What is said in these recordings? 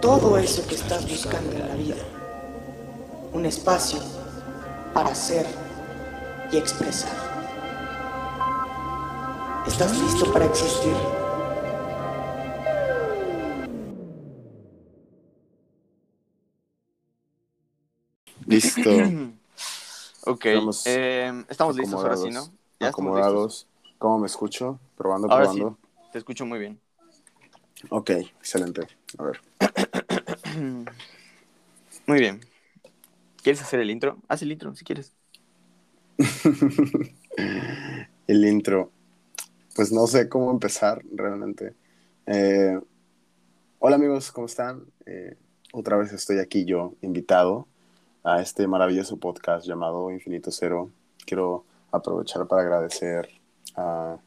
todo eso que estás buscando en la vida. Un espacio para ser y expresar. ¿Estás listo para existir? Listo. Ok, Estamos eh, estamos listos ahora sí, ¿no? acomodados. Ya Acomodados. ¿Cómo me escucho? Probando, Ahora probando. Te escucho muy bien. Ok, excelente. A ver. Muy bien. ¿Quieres hacer el intro? Haz el intro si quieres. El intro. Pues no sé cómo empezar realmente. Eh, hola amigos, ¿cómo están? Eh, otra vez estoy aquí yo, invitado a este maravilloso podcast llamado Infinito Cero. Quiero aprovechar para agradecer a,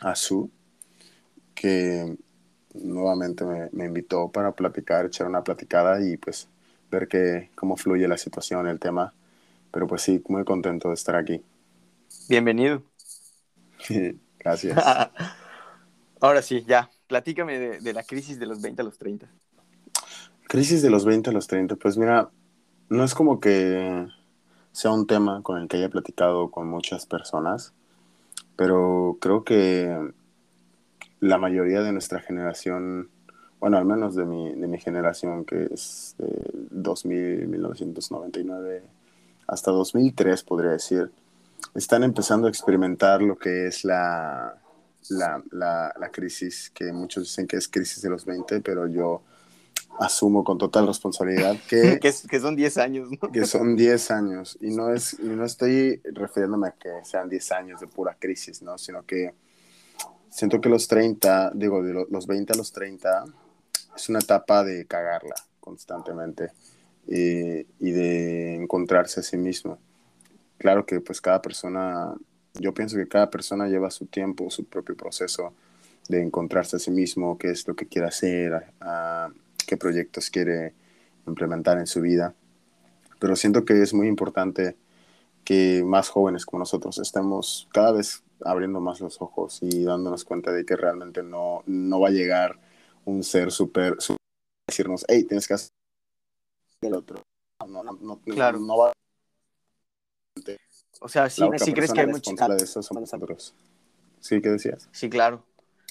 a Su, que nuevamente me, me invitó para platicar, echar una platicada y pues ver que, cómo fluye la situación, el tema. Pero pues sí, muy contento de estar aquí. Bienvenido. Gracias. ahora sí, ya. Platícame de, de la crisis de los 20 a los 30. Crisis de los 20 a los 30, pues mira, no es como que sea un tema con el que haya platicado con muchas personas, pero creo que la mayoría de nuestra generación, bueno, al menos de mi, de mi generación, que es de 2000, 1999 hasta 2003, podría decir, están empezando a experimentar lo que es la, la, la, la crisis, que muchos dicen que es crisis de los 20, pero yo asumo con total responsabilidad que, que son 10 años, ¿no? que son 10 años. Y no, es, y no estoy refiriéndome a que sean 10 años de pura crisis, ¿no? Sino que siento que los 30, digo, de lo- los 20 a los 30, es una etapa de cagarla constantemente y, de encontrarse a sí mismo. Claro que pues cada persona, yo pienso que cada persona lleva su tiempo, su propio proceso de encontrarse a sí mismo, qué es lo que quiere hacer, qué proyectos quiere implementar en su vida. Pero siento que es muy importante que más jóvenes como nosotros estemos cada vez abriendo más los ojos y dándonos cuenta de que realmente no, no va a llegar un ser súper, decirnos, hey, tienes que hacer el otro. No, no, no, Claro. no va O sea, sí, sí crees que hay mucha... de eso somos nosotros. Sí, ¿qué decías? Sí, claro.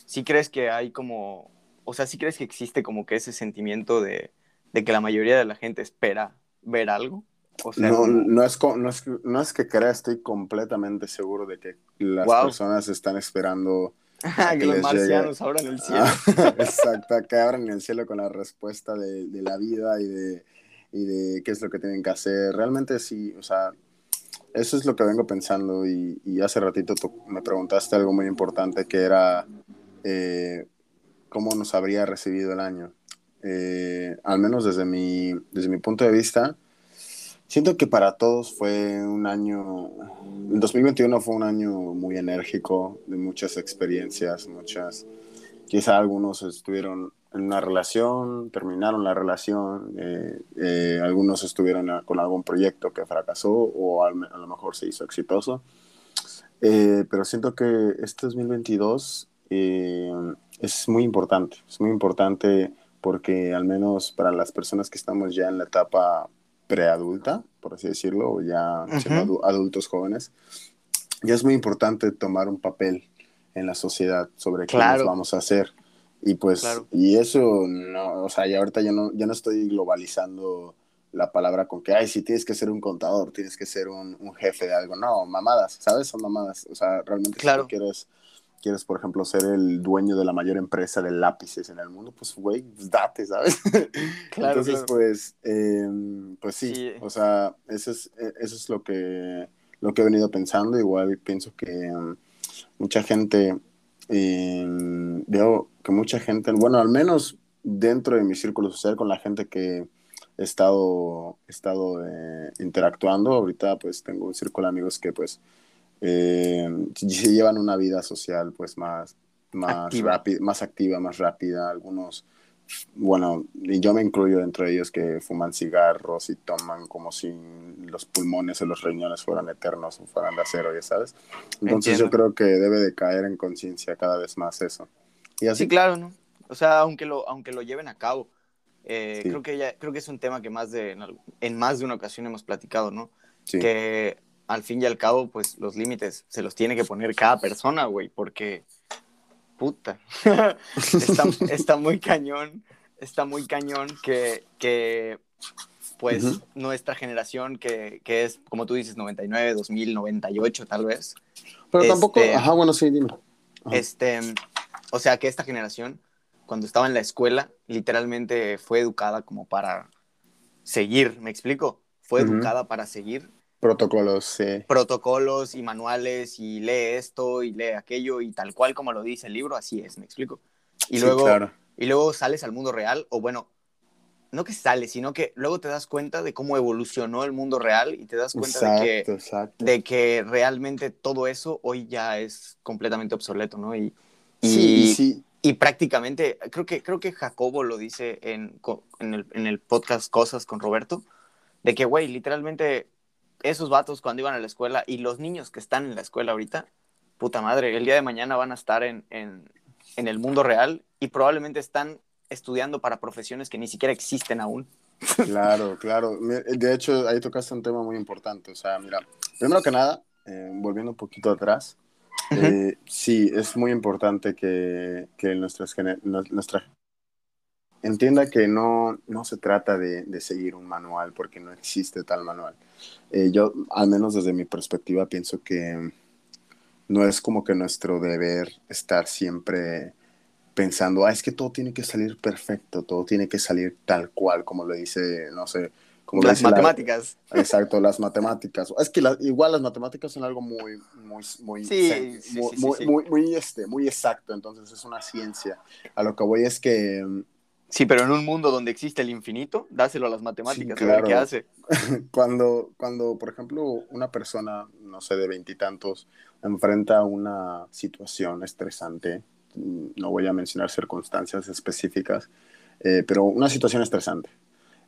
Sí crees que hay como... O sea, sí crees que existe como que ese sentimiento de, de que la mayoría de la gente espera ver algo. O sea, No, no, es, no, es, no es que crea, estoy completamente seguro de que las Wow. personas están esperando que que los marcianos abran el cielo. Ah, Exacto, que abran el cielo con la respuesta de, de la vida y de, y de qué es lo que tienen que hacer. Realmente sí, o sea, eso es lo que vengo pensando y, y hace ratito tú me preguntaste algo muy importante que era eh, cómo nos habría recibido el año. Eh, al menos desde mi, desde mi punto de vista, siento que para todos fue un año, el 2021 fue un año muy enérgico, de muchas experiencias, muchas, quizá algunos estuvieron en una relación, terminaron la relación, eh, eh, algunos estuvieron con algún proyecto que fracasó o a lo mejor se hizo exitoso. Eh, pero siento que este 2022 eh, es muy importante, es muy importante porque al menos para las personas que estamos ya en la etapa preadulta, por así decirlo, o ya adu- adultos jóvenes, ya es muy importante tomar un papel en la sociedad sobre qué Claro. nos vamos a hacer. Y pues, Claro. y eso no, o sea, ya ahorita ya no, ya no estoy globalizando la palabra con que, ay, si tienes que ser un contador, tienes que ser un, un jefe de algo. No, mamadas, ¿sabes? Son mamadas. O sea, realmente Claro. si tú quieres, quieres, por ejemplo, ser el dueño de la mayor empresa de lápices en el mundo, pues, güey, pues date, ¿sabes? Claro, Entonces, claro. pues, eh, pues sí, Sí. o sea, eso es, eh, eso es lo que, lo que he venido pensando. Igual pienso que um, mucha gente, eh, veo que mucha gente, bueno, al menos dentro de mi círculo social, con la gente que he estado, he estado eh, interactuando, ahorita pues tengo un círculo de amigos que pues eh, llevan una vida social pues más, más, Activa. rápida, más activa, más rápida, algunos bueno, y yo me incluyo dentro de ellos que fuman cigarros y toman como si los pulmones o los riñones fueran eternos o fueran de acero, ya sabes. Entonces Entiendo. yo creo que debe de caer en conciencia cada vez más eso. Y así, Sí, claro, ¿no? O sea, aunque lo, aunque lo lleven a cabo, eh, Sí. creo, que ya, creo que es un tema que más de, en, en más de una ocasión hemos platicado, ¿no? sí, Que al fin y al cabo, pues los límites se los tiene que poner cada persona, güey, porque, puta, está, está muy cañón, está muy cañón que, que pues, nuestra generación, que, que es, como tú dices, 99, 2000, 98 tal vez, Pero tampoco, este- ajá, bueno, sí, dime. Ajá. este, o sea, que esta generación, cuando estaba en la escuela, literalmente fue educada como para seguir, ¿me explico? Fue educada para seguir Protocolos, sí. protocolos y manuales y lee esto y lee aquello y tal cual como lo dice el libro, así es, ¿me explico? Y, Sí, luego, claro. y luego sales al mundo real, o bueno, no que sales, sino que luego te das cuenta de cómo evolucionó el mundo real y te das cuenta de que Exacto, de que realmente todo eso hoy ya es completamente obsoleto, ¿no? Y, y, Sí, sí, y prácticamente, creo que, creo que Jacobo lo dice en, en, el, en el podcast Cosas con Roberto, de que, güey, literalmente esos vatos cuando iban a la escuela y los niños que están en la escuela ahorita, puta madre, el día de mañana van a estar en, en, en el mundo real y probablemente están estudiando para profesiones que ni siquiera existen aún. Claro, claro. De hecho, ahí tocaste un tema muy importante. O sea, mira, primero que nada, eh, volviendo un poquito atrás, eh, sí, es muy importante que, que nuestras, nuestra entienda que no, no se trata de, de seguir un manual porque no existe tal manual. Eh, yo, al menos desde mi perspectiva, pienso que no es como que nuestro deber estar siempre pensando, ah, es que todo tiene que salir perfecto, todo tiene que salir tal cual, como lo dice, no sé, como Las dice la- matemáticas. exacto, las matemáticas. Es que la- igual las matemáticas son algo muy, muy, muy, Sí, muy, sí, muy, muy, muy, este, muy exacto. Entonces es una ciencia. A lo que voy es que Sí, pero en un mundo donde existe el infinito, dáselo a las matemáticas, Sí, a ver qué hace. cuando, cuando, por ejemplo, una persona, no sé, de veintitantos, enfrenta una situación estresante, no voy a mencionar circunstancias específicas, eh, pero una situación estresante.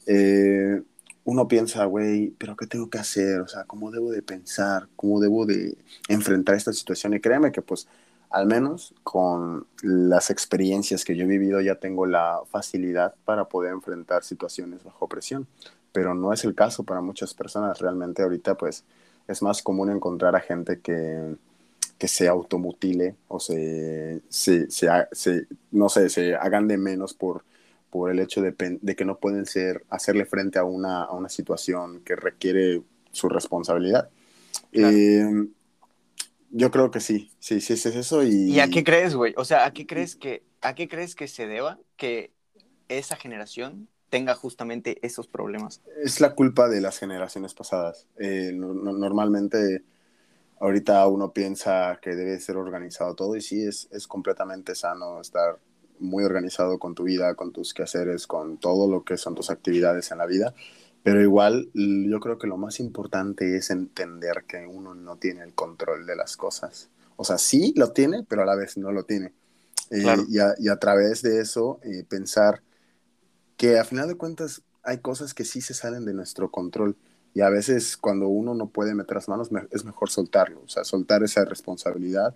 Eh, uno piensa, güey, pero ¿qué tengo que hacer? O sea, ¿cómo debo de pensar? ¿Cómo debo de enfrentar esta situación? Y créeme que, pues, al menos con las experiencias que yo he vivido, ya tengo la facilidad para poder enfrentar situaciones bajo presión pero no es el caso para muchas personas. Realmente ahorita pues es más común encontrar a gente que, que se automutile o se, se, se no sé, se hagan de menos por, por el hecho de que no pueden ser, hacerle frente a una, a una situación que requiere su responsabilidad. Claro. Eh, yo creo que sí, sí, sí, es eso y... ¿Y a qué crees, güey? O sea, ¿a qué crees que, a qué crees que se deba que esa generación tenga justamente esos problemas? Es la culpa de las generaciones pasadas. Eh, no- no- normalmente, ahorita uno piensa que debe ser organizado todo y sí, es, es completamente sano estar muy organizado con tu vida, con tus quehaceres, con todo lo que son tus actividades en la vida. Pero igual, yo creo que lo más importante es entender que uno no tiene el control de las cosas. O sea, sí lo tiene, pero a la vez no lo tiene. Eh, Claro. y, a, y a través de eso, eh, pensar que a final de cuentas hay cosas que sí se salen de nuestro control y a veces cuando uno no puede meter las manos me- es mejor soltarlo, o sea, soltar esa responsabilidad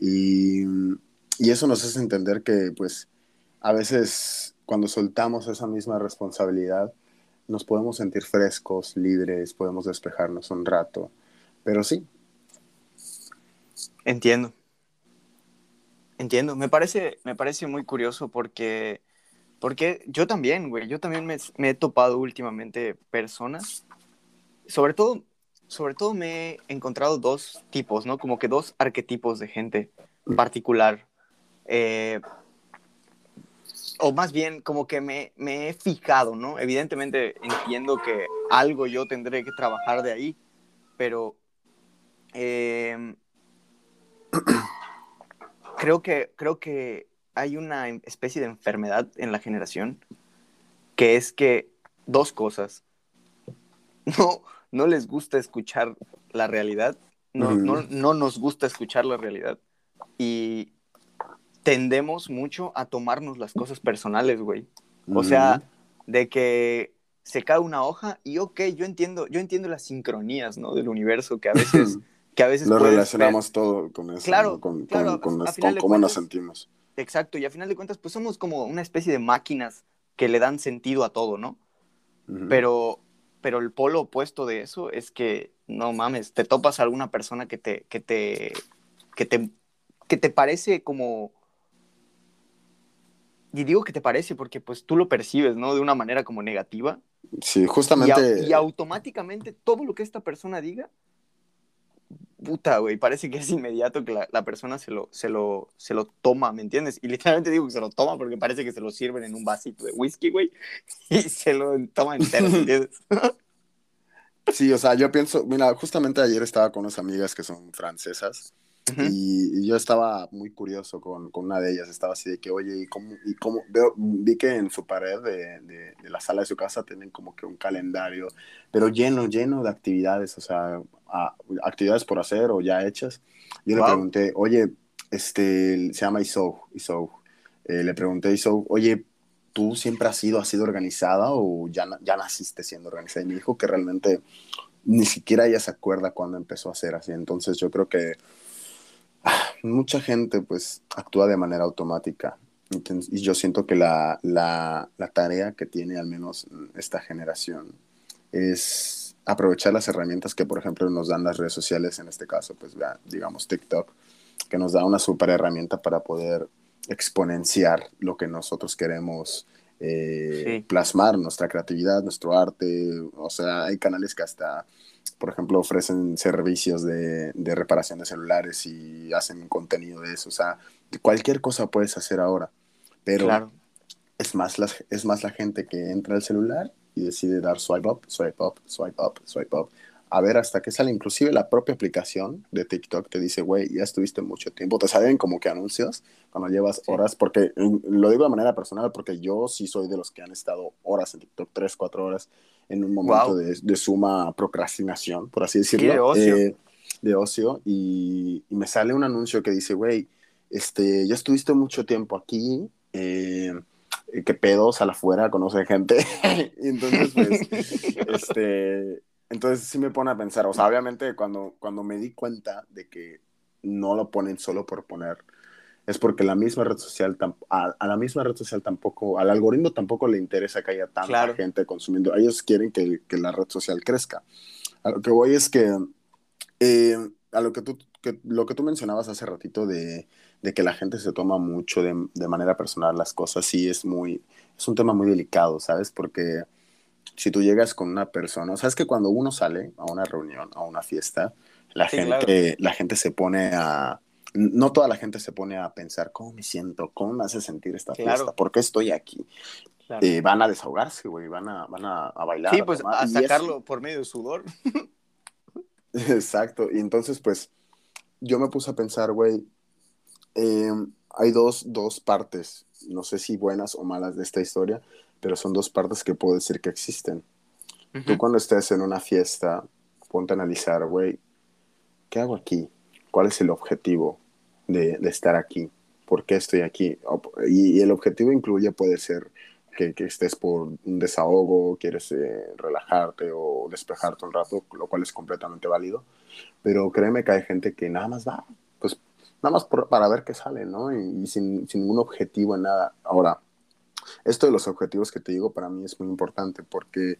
y, y eso nos hace entender que pues a veces cuando soltamos esa misma responsabilidad nos podemos sentir frescos, libres, podemos despejarnos un rato, pero sí, Entiendo. Entiendo. Me parece, me parece muy curioso porque, porque yo también, güey, yo también me, me he topado últimamente personas, sobre todo, sobre todo me he encontrado dos tipos, ¿no? Como que dos arquetipos de gente particular. Eh, o más bien, como que me, me he fijado, ¿no? Evidentemente entiendo que algo yo tendré que trabajar de ahí, pero eh, creo que, creo que hay una especie de enfermedad en la generación que es que dos cosas. No, no les gusta escuchar la realidad, no, no, no nos gusta escuchar la realidad y tendemos mucho a tomarnos las cosas personales, güey. O sea, de que se cae una hoja y ok, yo entiendo, yo entiendo las sincronías, ¿no? Del universo que a veces, que a veces Lo ver. relacionamos todo con eso, Claro, ¿no? con, claro, con, con- a- a final con de cómo nos sentimos. Exacto, y a final de cuentas, pues somos como una especie de máquinas que le dan sentido a todo, ¿no? Pero, pero el polo opuesto de eso es que, no mames, te topas a alguna persona que te, que te, que te, que te parece como... Y digo que te parece porque pues tú lo percibes, ¿no? De una manera como negativa. Sí, Y, justamente. y automáticamente todo lo que esta persona diga, puta, güey, parece que es inmediato que la, la persona se lo, se, lo, se lo toma, ¿me entiendes? Y literalmente digo que se lo toma porque parece que se lo sirven en un vasito de whisky, güey, y se lo toma entero, ¿me entiendes? Sí, o sea, yo pienso, mira, justamente ayer estaba con unas amigas que son francesas Y, y yo estaba muy curioso con, con una de ellas, estaba así de que, oye, ¿y cómo? Y cómo? Veo, vi que en su pared de, de- de la sala de su casa tienen como que un calendario, pero lleno, lleno de actividades, o sea, a- actividades por hacer o ya hechas. Yo le pregunté, oye, este, se llama Isou, Isou. Eh, le pregunté a Isou, oye, ¿tú siempre has sido, has sido organizada o ya, ya naciste siendo organizada? Y me dijo que realmente ni siquiera ella se acuerda cuando empezó a ser así. Entonces yo creo que mucha gente pues actúa de manera automática. Y yo siento que la, la, la tarea que tiene al menos esta generación es aprovechar las herramientas que, por ejemplo, nos dan las redes sociales, en este caso, pues digamos TikTok, que nos da una super herramienta para poder exponenciar lo que nosotros queremos eh, Sí. plasmar, nuestra creatividad, nuestro arte. O sea, hay canales que hasta, por ejemplo, ofrecen servicios de, de reparación de celulares y hacen contenido de eso. O sea, cualquier cosa puedes hacer ahora, pero Claro. es, más la, es más la gente que entra al celular y decide dar swipe up, swipe up, swipe up, swipe up. A ver hasta que sale. Inclusive la propia aplicación de TikTok te dice, güey, ya estuviste mucho tiempo. Te salen como que anuncios cuando llevas Sí. horas, porque lo digo de manera personal, porque yo sí soy de los que han estado horas en TikTok, tres, cuatro horas, en un momento Wow. de, de suma procrastinación, por así decirlo. de ocio. Eh, de ocio. Y, y me sale un anuncio que dice, güey, este, ya estuviste mucho tiempo aquí, eh, qué pedos a la afuera, conoce gente. y entonces, pues, este, entonces sí me pone a pensar, o sea, obviamente cuando, cuando me di cuenta de que no lo ponen solo por poner, es porque la misma red social, a, a la misma red social tampoco, al algoritmo tampoco le interesa que haya tanta Claro. gente consumiendo, ellos quieren que, que la red social crezca. A lo que voy es que, eh, a lo que tú, que, lo que tú mencionabas hace ratito de, de que la gente se toma mucho de, de manera personal las cosas, sí es muy, es un tema muy delicado, ¿sabes? Porque si tú llegas con una persona, o sea, es que cuando uno sale a una reunión, a una fiesta, la, Sí, gente, la gente se pone a... No toda la gente se pone a pensar cómo me siento, cómo me hace sentir esta Claro. fiesta, por qué estoy aquí. Claro. Eh, van a desahogarse, güey, van a, van a, a bailar. sí, pues a sacarlo por medio de sudor. Exacto, y entonces pues yo me puse a pensar, güey, eh, hay dos, dos partes, no sé si buenas o malas de esta historia, pero son dos partes que puedo decir que existen. Tú cuando estés en una fiesta, ponte a analizar, güey, ¿qué hago aquí? ¿Cuál es el objetivo de, estar aquí? ¿Por qué estoy aquí? Y, el objetivo incluye, puede ser que, estés por un desahogo, quieres eh, relajarte o despejarte un rato, lo cual es completamente válido. Pero créeme que hay gente que nada más va, pues nada más para ver qué sale, ¿no? Y, sin ningún objetivo en nada. Ahora, esto de los objetivos que te digo para mí es muy importante porque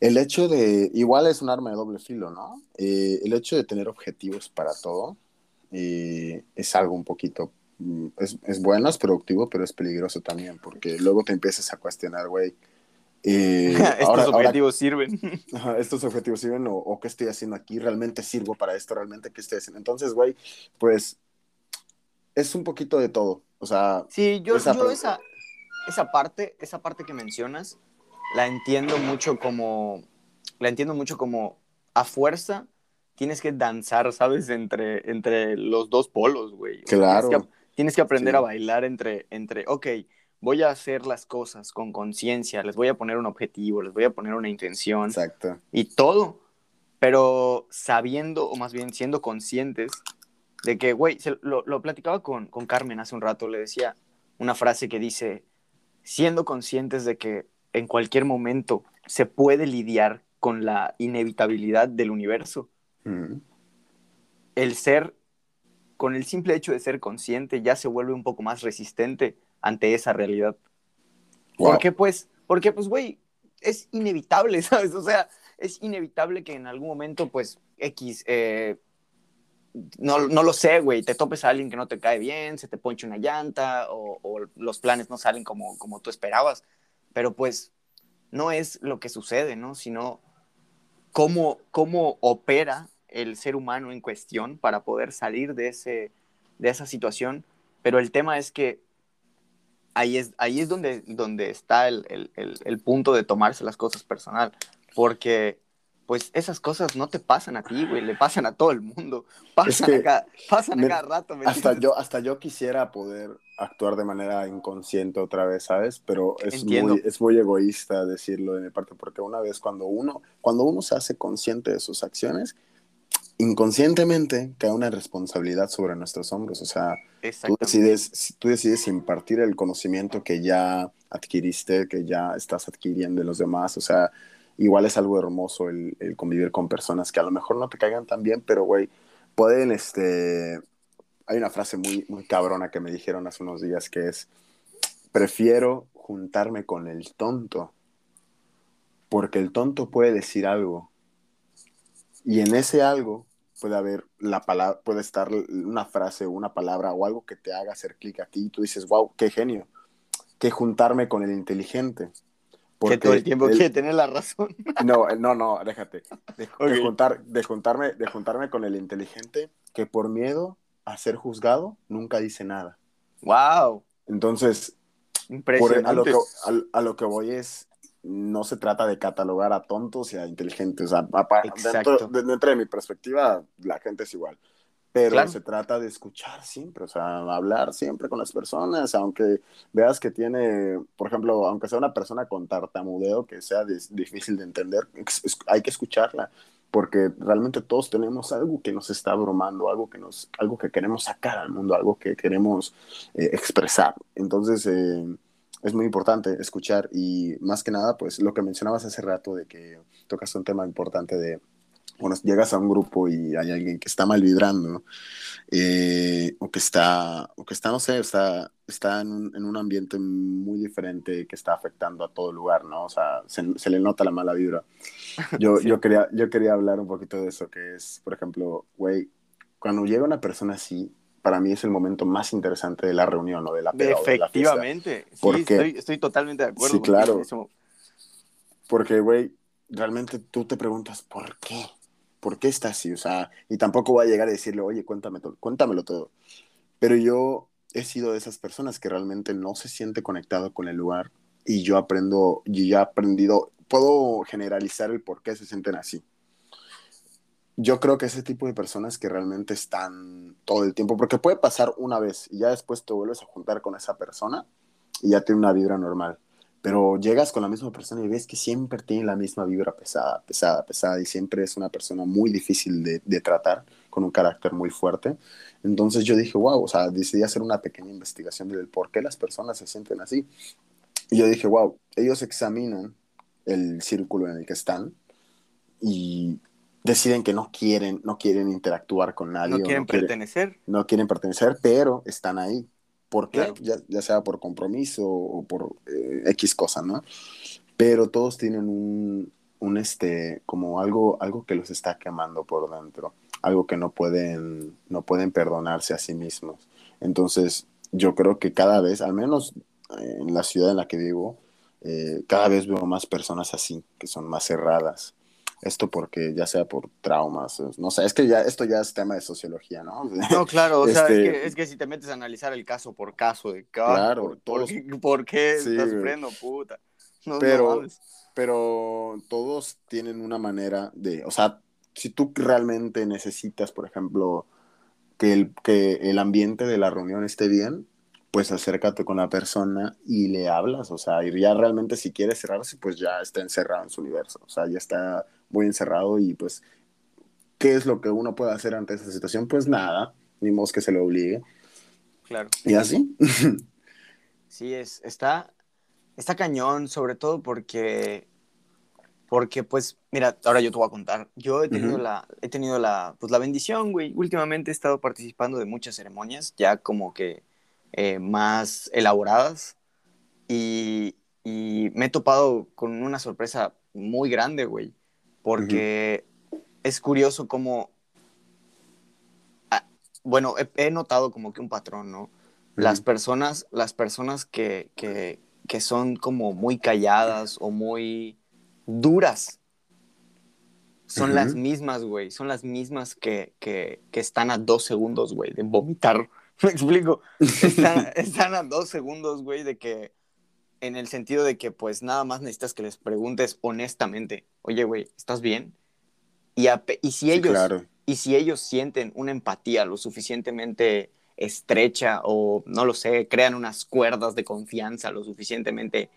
el hecho de, igual es un arma de doble filo, ¿no? Eh, el hecho de tener objetivos para todo eh, es algo un poquito, mm, es, es bueno, es productivo, pero es peligroso también, porque luego te empiezas a cuestionar, güey. eh, Estos ahora- ahora- objetivos sirven. Ajá, estos objetivos sirven o, o qué estoy haciendo aquí, realmente sirvo para esto, realmente qué estoy haciendo. Entonces, güey, pues es un poquito de todo. O sea, Sí, yo, Esa yo esa, esa parte, esa parte que mencionas, la entiendo mucho como, la entiendo mucho como a fuerza tienes que danzar, ¿sabes? Entre, entre los dos polos, güey. Claro. Tienes que, tienes que aprender Sí. a bailar entre, entre, ok, voy a hacer las cosas con conciencia, les voy a poner un objetivo, les voy a poner una intención Exacto. y todo, pero sabiendo, o más bien siendo conscientes de que, güey, lo, lo platicaba con, con Carmen hace un rato, le decía una frase que dice, siendo conscientes de que en cualquier momento se puede lidiar con la inevitabilidad del universo, El ser, con el simple hecho de ser consciente, ya se vuelve un poco más resistente ante esa realidad. Wow. ¿Por qué, pues? Porque, pues, güey, es inevitable, ¿sabes? O sea, es inevitable que en algún momento, pues, X, eh, no, no lo sé, güey, te topes a alguien que no te cae bien, se te ponche una llanta o, o los planes no salen como, como tú esperabas, pero pues no es lo que sucede, ¿no? Sino cómo, cómo opera el ser humano en cuestión para poder salir de, ese, de esa situación, pero el tema es que ahí es, ahí es donde, donde está el, el- el- el punto de tomarse las cosas personal, porque pues esas cosas no te pasan a ti, güey, le pasan a todo el mundo, pasan, que a, cada, pasan a me- cada rato. ¿me Hasta yo, hasta yo quisiera poder actuar de manera inconsciente otra vez, ¿sabes? Pero es Entiendo. muy, es muy egoísta decirlo de mi parte, porque una vez cuando uno, cuando uno se hace consciente de sus acciones, inconscientemente cae una responsabilidad sobre nuestros hombros. O sea, tú decides, tú decides impartir el conocimiento que ya adquiriste, que ya estás adquiriendo de los demás. O sea, igual es algo hermoso el, convivir con personas que a lo mejor no te caigan tan bien, pero güey, pueden, este, hay una frase muy, muy cabrona que me dijeron hace unos días que es, prefiero juntarme con el tonto, porque el tonto puede decir algo, y en ese algo puede haber la palabra, puede estar una frase, una palabra o algo que te haga hacer clic aquí, y tú dices, wow, qué genio, que juntarme con el inteligente. Que todo el tiempo quiere tener la razón. no, eh, no, no, déjate. De, de juntar, de, juntarme, de juntarme con el inteligente que por miedo a ser juzgado nunca dice nada. ¡Wow! Entonces, por- Impresionante. a, lo que, a, a lo que voy es, no se trata de catalogar a tontos y a inteligentes. O sea, apa- Exacto. dentro, de- dentro de mi perspectiva, la gente es igual. Pero Claro. se trata de escuchar siempre, o sea, hablar siempre con las personas, aunque veas que tiene, por ejemplo, aunque sea una persona con tartamudeo que sea difícil de entender, hay que escucharla, porque realmente todos tenemos algo que nos está abrumando, algo que, nos, algo que queremos sacar al mundo, algo que queremos eh, expresar. Entonces, eh, es muy importante escuchar y más que nada, pues lo que mencionabas hace rato de que tocas un tema importante de, bueno, llegas a un grupo y hay alguien que está mal vibrando eh, o que está, o que está, no sé, está, está en, un, en un ambiente muy diferente que está afectando a todo lugar, ¿no? O sea, se, se le nota la mala vibra. Yo, Sí. yo, quería, yo quería hablar un poquito de eso, que es, por ejemplo, güey, cuando llega una persona así, para mí es el momento más interesante de la reunión o de la peda o de la fiesta. Efectivamente. Sí, ¿Por qué? estoy, estoy totalmente de acuerdo. Sí, claro. eso. Porque, güey, realmente tú te preguntas, ¿por qué? ¿Por qué está así? O sea, y tampoco voy a llegar a decirle, oye, cuéntame todo, cuéntamelo todo. Pero yo he sido de esas personas que realmente no se siente conectado con el lugar y yo aprendo, y ya he aprendido, puedo generalizar el por qué se sienten así. Yo creo que ese tipo de personas que realmente están todo el tiempo, porque puede pasar una vez y ya después te vuelves a juntar con esa persona y ya tiene una vibra normal pero llegas con la misma persona y ves que siempre tiene la misma vibra pesada, pesada, pesada, y siempre es una persona muy difícil de, de tratar, con un carácter muy fuerte. Entonces yo dije, wow, o sea, decidí hacer una pequeña investigación del por qué las personas se sienten así. Y yo dije, wow, ellos examinan el círculo en el que están y deciden que no quieren, no quieren interactuar con nadie. No quieren pertenecer. no quieren pertenecer, pero están ahí. ¿Por qué? Claro. Ya, ya sea por compromiso o por eh, X cosa, ¿no? Pero todos tienen un, un, este, como algo, algo que los está quemando por dentro, algo que no pueden, no pueden perdonarse a sí mismos. Entonces, yo creo que cada vez, al menos en la ciudad en la que vivo, eh, cada vez veo más personas así, que son más cerradas. Esto porque ya sea por traumas, no sé, es que ya esto ya es tema de sociología, ¿no? No, claro, o sea, Este- es, que, es que si te metes a analizar el caso por caso de cada. Claro, por, por todos- qué, por qué Sí, estás sufriendo, puta? No, no Pero- mames. pero todos tienen una manera de, o sea, si tú realmente necesitas, por ejemplo, que el, que el ambiente de la reunión esté bien, pues acércate con la persona y le hablas, o sea, y ya realmente si quiere cerrarse, pues ya está encerrado en su universo, o sea, ya está muy encerrado y pues, ¿qué es lo que uno puede hacer ante esa situación? Pues nada, ni modo que se le obligue. Claro. Y así. Sí, es, está, está cañón, sobre todo porque, porque pues, mira, ahora yo te voy a contar. Yo he tenido Ujú. la, he tenido la, pues la bendición, güey. Últimamente he estado participando de muchas ceremonias, ya como que eh, más elaboradas. Y, y me he topado con una sorpresa muy grande, güey. Porque es curioso cómo, ah, bueno, he, he notado como que un patrón, ¿no? Las personas, las personas que, que, que son como muy calladas o muy duras, son las mismas, güey. Son las mismas que, que, que están a dos segundos, güey, de vomitar. ¿Me explico? Están, están a dos segundos, güey, de que, en el sentido de que, pues, nada más necesitas que les preguntes honestamente, oye, güey, ¿estás bien? Y, y si Sí, ellos, claro. y si ellos sienten una empatía lo suficientemente estrecha o no lo sé, crean unas cuerdas de confianza lo suficientemente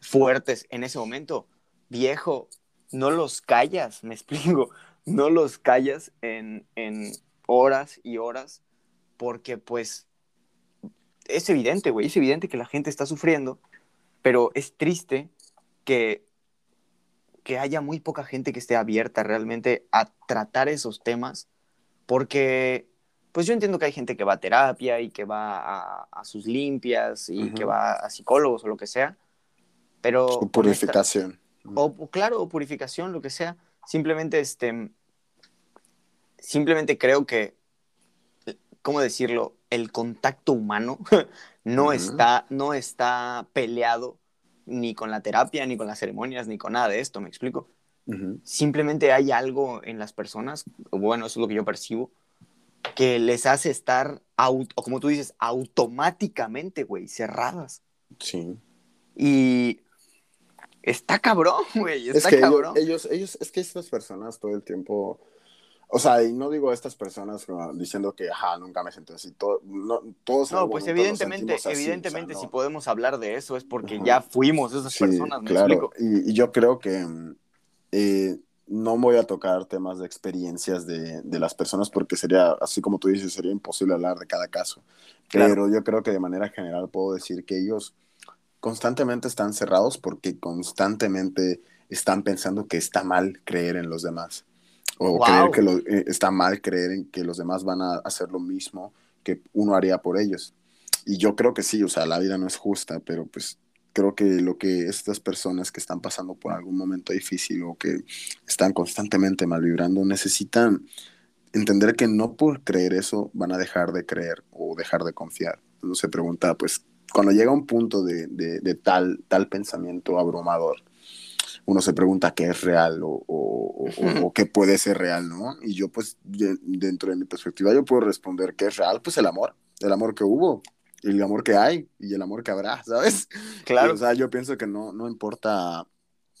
fuertes en ese momento, viejo, no los callas, me explico, no los callas en, en horas y horas porque pues es evidente, güey, es evidente que la gente está sufriendo, pero es triste que que haya muy poca gente que esté abierta realmente a tratar esos temas, porque pues yo entiendo que hay gente que va a terapia y que va a, a sus limpias y que va a psicólogos o lo que sea, pero... O purificación. o, o claro, o purificación, lo que sea. Simplemente, este, simplemente creo que, ¿cómo decirlo? El contacto humano no, está, no está peleado ni con la terapia, ni con las ceremonias, ni con nada de esto, ¿me explico? Simplemente hay algo en las personas, bueno, eso es lo que yo percibo, que les hace estar, o como tú dices, automáticamente, güey, cerradas. Sí. Y está cabrón, güey, Es está ellos, cabrón. ellos, ellos, es que estas personas todo el tiempo, o sea, y no digo estas personas como diciendo que, ajá, nunca me sentí así, todo, no, todos No, pues evidentemente, así, evidentemente o sea, si podemos hablar de eso es porque ya fuimos esas Sí, personas, ¿me claro, explico? y, y yo creo que eh, no voy a tocar temas de experiencias de, de las personas porque sería, así como tú dices, sería imposible hablar de cada caso, Claro. pero yo creo que de manera general puedo decir que ellos constantemente están cerrados porque constantemente están pensando que está mal creer en los demás. O Wow. creer que lo- eh, está mal creer en que los demás van a hacer lo mismo que uno haría por ellos. Y yo creo que sí, o sea, la vida no es justa, pero pues creo que lo que estas personas que están pasando por algún momento difícil o que están constantemente mal vibrando necesitan entender que no por creer eso van a dejar de creer o dejar de confiar. Uno se pregunta, pues, cuando llega un punto de, de- de tal, tal pensamiento abrumador, uno se pregunta qué es real o, o- o- o qué puede ser real, ¿no? Y yo, pues, de- dentro de mi perspectiva, yo puedo responder qué es real, pues el amor, el amor que hubo, y el amor que hay, y el amor que habrá, ¿sabes? Claro. O sea, yo pienso que no, no importa,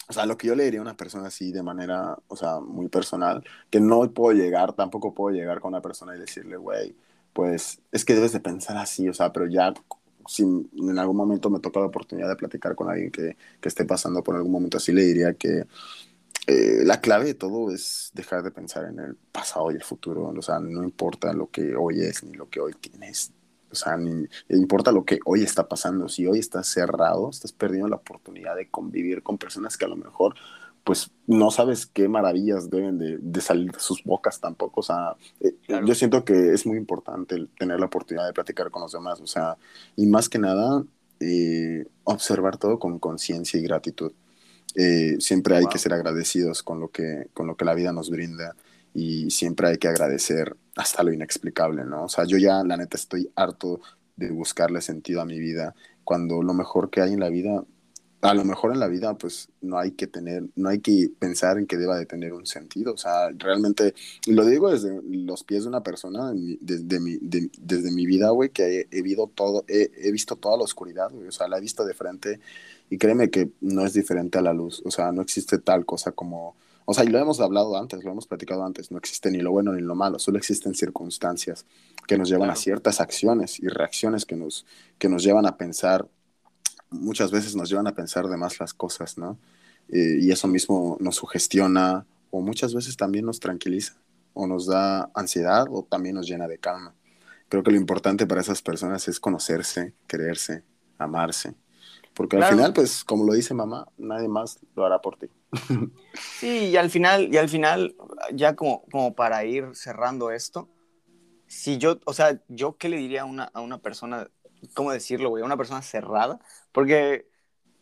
o sea, lo que yo le diría a una persona así de manera, o sea, muy personal, que no puedo llegar, tampoco puedo llegar con una persona y decirle, güey, pues es que debes de pensar así, o sea, pero ya si en algún momento me toca la oportunidad de platicar con alguien que, que esté pasando por algún momento así, le diría que eh, la clave de todo es dejar de pensar en el pasado y el futuro, o sea, no importa lo que hoy es ni lo que hoy tienes, o sea, ni importa lo que hoy está pasando, si hoy estás cerrado, estás perdiendo la oportunidad de convivir con personas que a lo mejor pues no sabes qué maravillas deben de, de salir de sus bocas tampoco, o sea, eh, Claro. yo siento que es muy importante tener la oportunidad de platicar con los demás, o sea, y más que nada, eh, observar todo con conciencia y gratitud. Eh, siempre hay Wow. que ser agradecidos con lo que, con lo que la vida nos brinda y siempre hay que agradecer hasta lo inexplicable, ¿no? O sea, yo ya, la neta, estoy harto de buscarle sentido a mi vida, cuando lo mejor que hay en la vida, a lo mejor en la vida, pues no hay que tener, no hay que pensar en que deba de tener un sentido, o sea, realmente, lo digo desde los pies de una persona, desde, mi, de- desde mi vida, güey, que he, he, visto todo, he, he visto toda la oscuridad, güey, o sea, la he visto de frente y créeme que no es diferente a la luz, o sea, no existe tal cosa como, o sea, y lo hemos hablado antes, lo hemos platicado antes, no existe ni lo bueno ni lo malo, solo existen circunstancias. que nos llevan a ciertas acciones y reacciones que nos, que nos llevan a pensar, muchas veces nos llevan a pensar de más las cosas, ¿no? Eh, y eso mismo nos sugestiona o muchas veces también nos tranquiliza o nos da ansiedad o también nos llena de calma. Creo que lo importante para esas personas es conocerse, quererse, amarse. Porque al final, pues, como lo dice mamá, nadie más lo hará por ti. Sí, y al final, y al final, ya como, como para ir cerrando esto, si yo, o sea, yo qué le diría a una, a una persona, ¿cómo decirlo, güey? Una persona cerrada, porque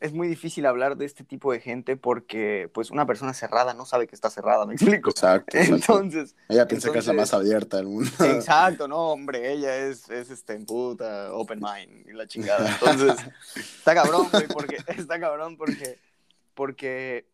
es muy difícil hablar de este tipo de gente porque, pues, una persona cerrada no sabe que está cerrada, ¿me explico? Exacto. exacto. Entonces, Ella piensa que es la entonces- más abierta del mundo. exacto, no, hombre, ella es, es este, en puta, open mind y la chingada. Entonces, está cabrón, güey, porque, está cabrón porque, porque,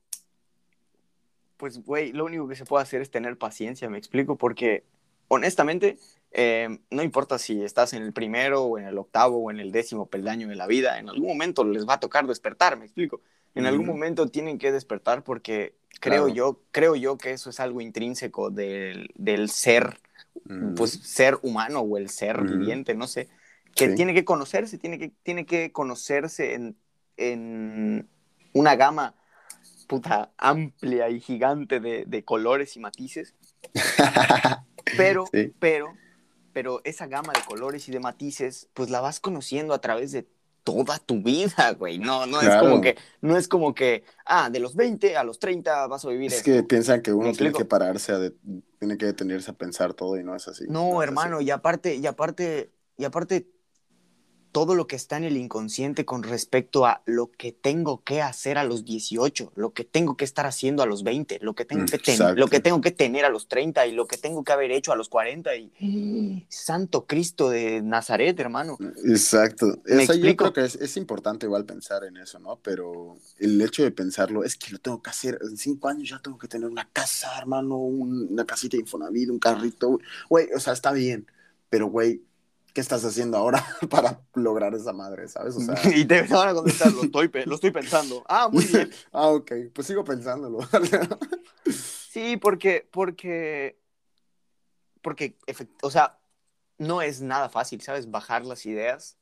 pues, güey, lo único que se puede hacer es tener paciencia, me explico, porque, honestamente, eh, no importa si estás en el primero o en el octavo o en el décimo peldaño de la vida, en algún momento les va a tocar despertar, me explico. En algún momento tienen que despertar porque creo Claro. yo, creo yo que eso es algo intrínseco del, del ser Mm, pues ser humano o el ser viviente, no sé, que Sí. tiene que conocerse, tiene que, tiene que conocerse en, en una gama puta amplia y gigante de, de colores y matices, pero, Sí. pero, pero esa gama de colores y de matices, pues la vas conociendo a través de toda tu vida, güey. No, no es como que, no es como que, ah, de los 20 a los 30 vas a vivir Es esto. que piensan que uno ¿Me tiene que pararse, a de- tiene que detenerse a pensar todo y no es así. No, hermano, así. y aparte, y aparte, y aparte, todo lo que está en el inconsciente con respecto a lo que tengo que hacer a los 18, lo que tengo que estar haciendo a los 20, lo que tengo que, ten- Exacto. lo que, tengo que tener a los 30 y lo que tengo que haber hecho a los 40 y Santo Cristo de Nazaret, hermano. Exacto. ¿Me O sea, yo explico? creo que es, es importante igual pensar en eso, ¿no? Pero el hecho de pensarlo es que lo tengo que hacer. En cinco años ya tengo que tener una casa, hermano, un- una casita de Infonavit, un carrito. Güey, o sea, está bien. Pero, güey, ¿qué estás haciendo ahora para lograr esa madre, sabes? O sea, Y te van a contestar, lo estoy, lo estoy pensando. Ah, muy bien. ah, ok, pues sigo pensándolo. Sí, porque, porque, porque, o sea, no es nada fácil, ¿sabes? Bajar las ideas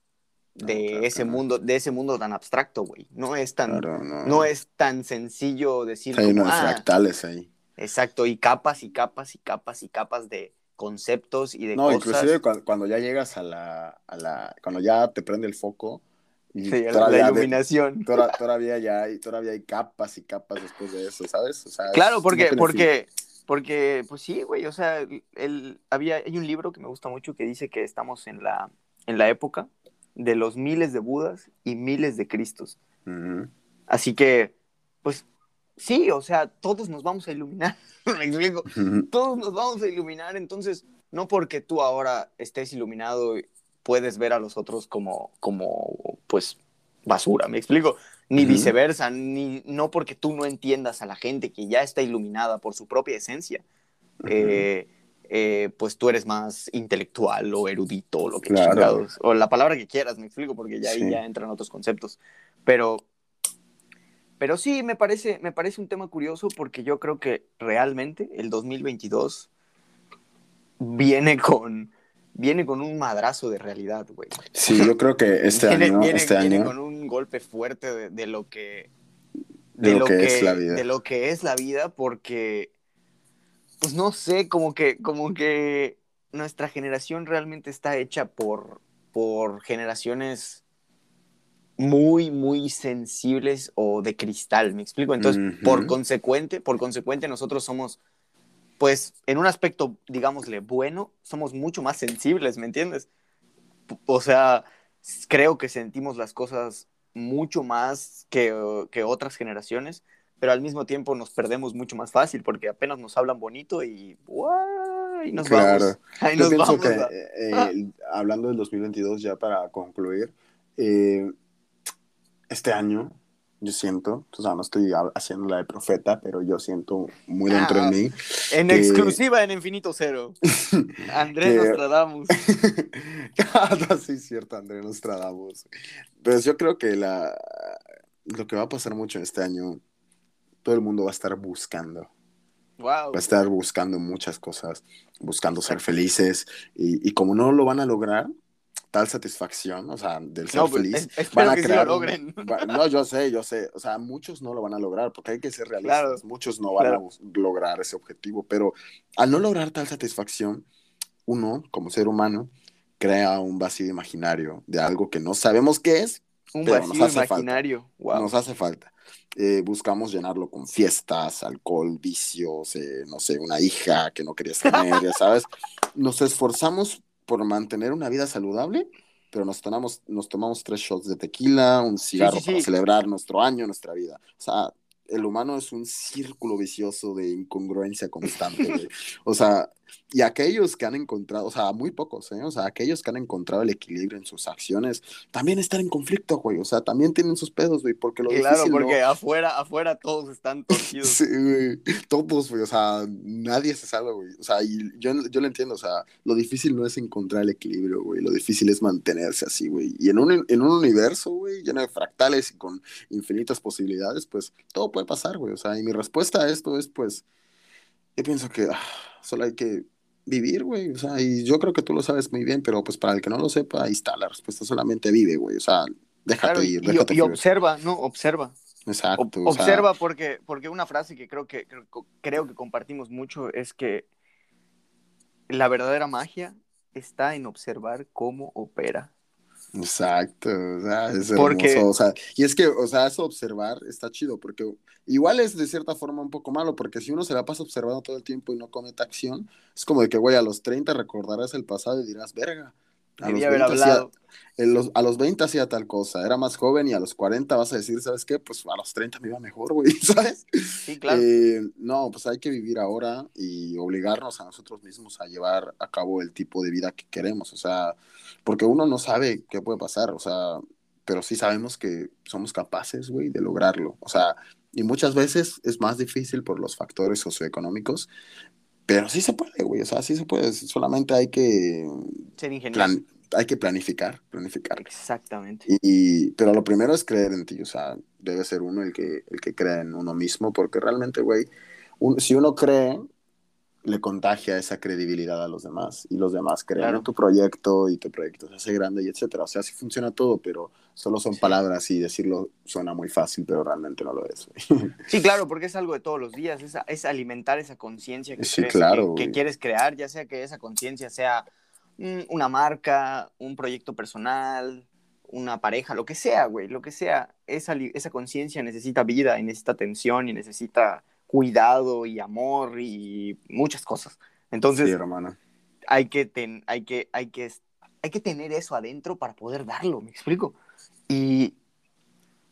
de No, claro ese mundo, de ese mundo tan abstracto, güey. No es tan, Claro, no. no es tan sencillo decir Hay unos ah, fractales ahí. exacto, y capas y capas y capas y capas de conceptos y de No, cosas. inclusive cuando, cuando ya llegas a la, a la, cuando ya te prende el foco y Sí, todavía, la de- iluminación. todavía ya hay, todavía hay capas y capas después de eso, ¿sabes? O sea, es- Claro, no porque, porque, porque, pues sí, güey, o sea, el, había, hay un libro que me gusta mucho que dice que estamos en la, en la época de los miles de Budas y miles de Cristos. Así que, pues sí, o sea, todos nos vamos a iluminar, me explico, todos nos vamos a iluminar, entonces, no porque tú ahora estés iluminado puedes ver a los otros como, como, pues, basura, me explico, ni viceversa, ni, no porque tú no entiendas a la gente que ya está iluminada por su propia esencia, eh, eh, pues tú eres más intelectual o erudito o lo que Claro. chingados, o la palabra que quieras, me explico, porque ya ahí ya entran otros conceptos, pero... Pero sí, me parece, me parece un tema curioso porque yo creo que realmente el 2022 viene con, viene con un madrazo de realidad, güey. Sí, yo creo que este viene, año, viene- este viene año, con un golpe fuerte de, de lo que de lo que es la vida. de lo que es la vida, porque, pues no sé, como que, como que nuestra generación realmente está hecha por, por generaciones muy, muy sensibles o de cristal, ¿me explico? Entonces, Ujú. por consecuente, por consecuente, nosotros somos, pues, en un aspecto, digámosle, bueno, somos mucho más sensibles, ¿me entiendes? O sea, creo que sentimos las cosas mucho más que, que otras generaciones, pero al mismo tiempo nos perdemos mucho más fácil porque apenas nos hablan bonito y, y nos Claro. vamos. Ahí Yo nos pienso vamos. que, a- eh, Ah. hablando del 2022, ya para concluir, eh, este año, yo siento, o sea, no estoy ha- haciendo la de profeta, pero yo siento muy dentro Ah. de mí En que- exclusiva en Infinito Cero. Andrés Que- Nostradamus. Ah, sí, cierto, André Nostradamus. Pues yo creo que la, lo que va a pasar mucho este año, todo el mundo va a estar buscando. Wow. va a estar buscando muchas cosas, buscando ser felices y, y como no lo van a lograr, tal satisfacción, o sea, del ser No, pues, feliz, es- van a que sí lo crear un- logren. va- no, yo sé, yo sé, o sea, muchos no lo van a lograr porque hay que ser realistas, Claro, muchos no van claro. a lograr ese objetivo, pero al no lograr tal satisfacción, uno, como ser humano, crea un vacío imaginario de algo que no sabemos qué es, Un pero nos vacío hace falta. imaginario. Wow. nos hace falta. Eh, buscamos llenarlo con fiestas, alcohol, vicios, eh, no sé, una hija que no querías tener, ya sabes. Nos esforzamos por mantener una vida saludable, pero nos tomamos, nos tomamos tres shots de tequila, un cigarro sí, para sí. celebrar nuestro año, nuestra vida. O sea, el humano es un círculo vicioso de incongruencia constante. O sea, y aquellos que han encontrado, o sea, muy pocos, ¿eh? O sea, aquellos que han encontrado el equilibrio en sus acciones, también están en conflicto, güey. O sea, también tienen sus pedos, güey, porque lo Claro, difícil no- porque afuera, afuera todos están torcidos. Sí, güey. Todos, güey. O sea, nadie se salva, güey. O sea, y yo, yo lo entiendo. O sea, lo difícil no es encontrar el equilibrio, güey. Lo difícil es mantenerse así, güey. Y en un, en un universo, güey, lleno de fractales y con infinitas posibilidades, pues todo puede pasar, güey. O sea, y mi respuesta a esto es, pues, yo pienso que ah, solo hay que vivir, güey. O sea, y yo creo que tú lo sabes muy bien, pero pues para el que no lo sepa, ahí está la respuesta. Solamente vive, güey. O sea, déjate Claro, ir, y, déjate y fluir. observa, ¿no? Observa. Exacto. Ob- o sea, observa porque, porque una frase que creo que, creo, creo que compartimos mucho es que la verdadera magia está en observar cómo opera. Exacto, o sea, es Porque- hermoso, o sea, y es que, o sea, eso observar está chido, porque igual es de cierta forma un poco malo, porque si uno se la pasa observando todo el tiempo y no comete acción, es como de que, güey, a los 30 recordarás el pasado y dirás, verga, a los, haber 20 hacía, hablado. en los- a los 20 hacía tal cosa, era más joven y a los 40 vas a decir, ¿sabes qué? Pues a los 30 me iba mejor, güey, ¿sabes? Sí, claro. Eh, no, pues hay que vivir ahora y obligarnos a nosotros mismos a llevar a cabo el tipo de vida que queremos, o sea, porque uno no sabe qué puede pasar, o sea, pero sí sabemos que somos capaces, güey, de lograrlo, o sea, y muchas veces es más difícil por los factores socioeconómicos, pero sí se puede, güey, o sea, sí se puede, solamente hay que, Ser ingenioso. plan- hay que planificar, planificar. Exactamente. Y, y- pero lo primero es creer en ti, o sea, debe ser uno el que, el que crea en uno mismo, porque realmente, güey, un- si uno cree, le contagia esa credibilidad a los demás, y los demás Claro. en tu proyecto, y tu proyecto se hace grande, y etcétera. O sea, así funciona todo, pero solo son Sí. palabras, y decirlo suena muy fácil, pero realmente no lo es. güey. Sí, claro, porque es algo de todos los días, es, es alimentar esa conciencia que, Sí, claro, que, que quieres crear, ya sea que esa conciencia sea mm, una marca, un proyecto personal, una pareja, lo que sea, güey, lo que sea, esa, esa conciencia necesita vida y necesita atención y necesita cuidado y amor y muchas cosas. Entonces, sí, hay que, ten- hay, que, hay, que, hay que tener eso adentro para poder darlo, ¿me explico? Y,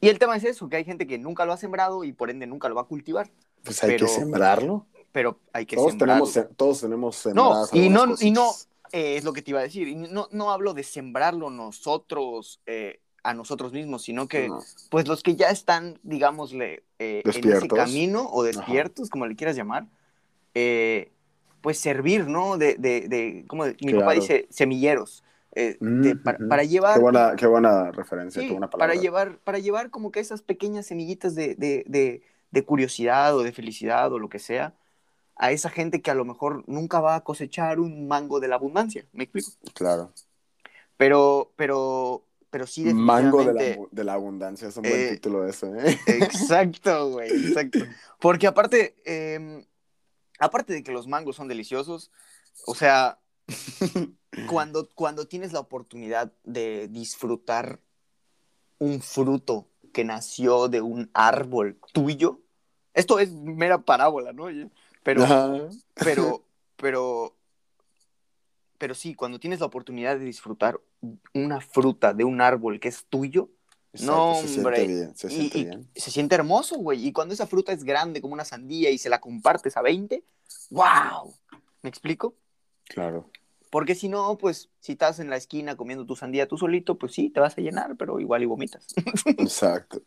y el tema es eso, que hay gente que nunca lo ha sembrado y por ende nunca lo va a cultivar, Pues hay pero- que sembrarlo. pero hay que Todos sembrarlo. tenemos, todos tenemos No, sembradas y no, y no eh, es lo que te iba a decir, y no, no hablo de sembrarlo nosotros, eh, a nosotros mismos, sino que No. pues los que ya están, digámosle, eh, en ese Despiertos. camino o despiertos, como le quieras llamar, eh, pues servir, ¿no? De, de, de como mi papá Claro. dice, semilleros, eh, de- Mm, para, mm. para llevar... Qué buena, qué buena referencia, Sí, qué buena palabra. para llevar, para llevar como que esas pequeñas semillitas de, de, de, de curiosidad o de felicidad o lo que sea a esa gente que a lo mejor nunca va a cosechar un mango de la abundancia, ¿me explico? Claro. Pero, pero, pero sí Mango de la, de la abundancia, es un buen Eh, título de eso, ¿eh? Exacto, güey, exacto. Porque aparte, eh, aparte de que los mangos son deliciosos, o sea, cuando, cuando tienes la oportunidad de disfrutar un fruto que nació de un árbol tuyo, esto es mera parábola, ¿no? Pero, Ajá. pero, pero, pero sí, cuando tienes la oportunidad de disfrutar una fruta de un árbol que es tuyo, No, Exacto, se hombre. siente bien, se y, siente y bien. se siente hermoso, güey. Y cuando esa fruta es grande como una sandía y se la compartes a 20, ¡wow! ¿Me explico? Claro. Porque si no, pues si estás en la esquina comiendo tu sandía tú solito, pues sí, te vas a llenar, pero igual y vomitas. Exacto.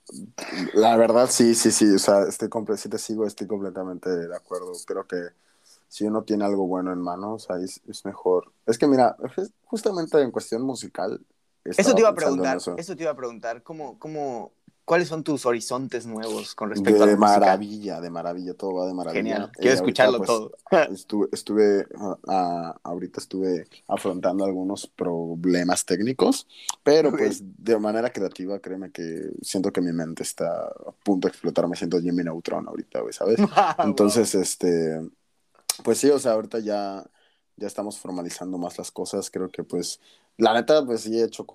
La verdad, sí, sí, sí. O sea, estoy si te sigo, estoy completamente de acuerdo. Creo que si uno tiene algo bueno en manos, ahí es, es mejor. Es que mira, justamente en cuestión musical. Eso te iba a preguntar, eso. eso te iba a preguntar, ¿cómo, cómo, ¿cuáles son tus horizontes nuevos con respecto a De la música? maravilla, de maravilla, todo va de maravilla. Genial, Eh, quiero ahorita, escucharlo pues, todo. Estuve, estuve ah, ah, ahorita estuve afrontando algunos problemas técnicos, pero pues de manera creativa, créeme que siento que mi mente está a punto de explotar, me siento Jimmy Neutron ahorita, ¿sabes? Entonces, este, pues sí, o sea, ahorita ya, ya estamos formalizando más las cosas, creo que pues, la neta, pues sí he hecho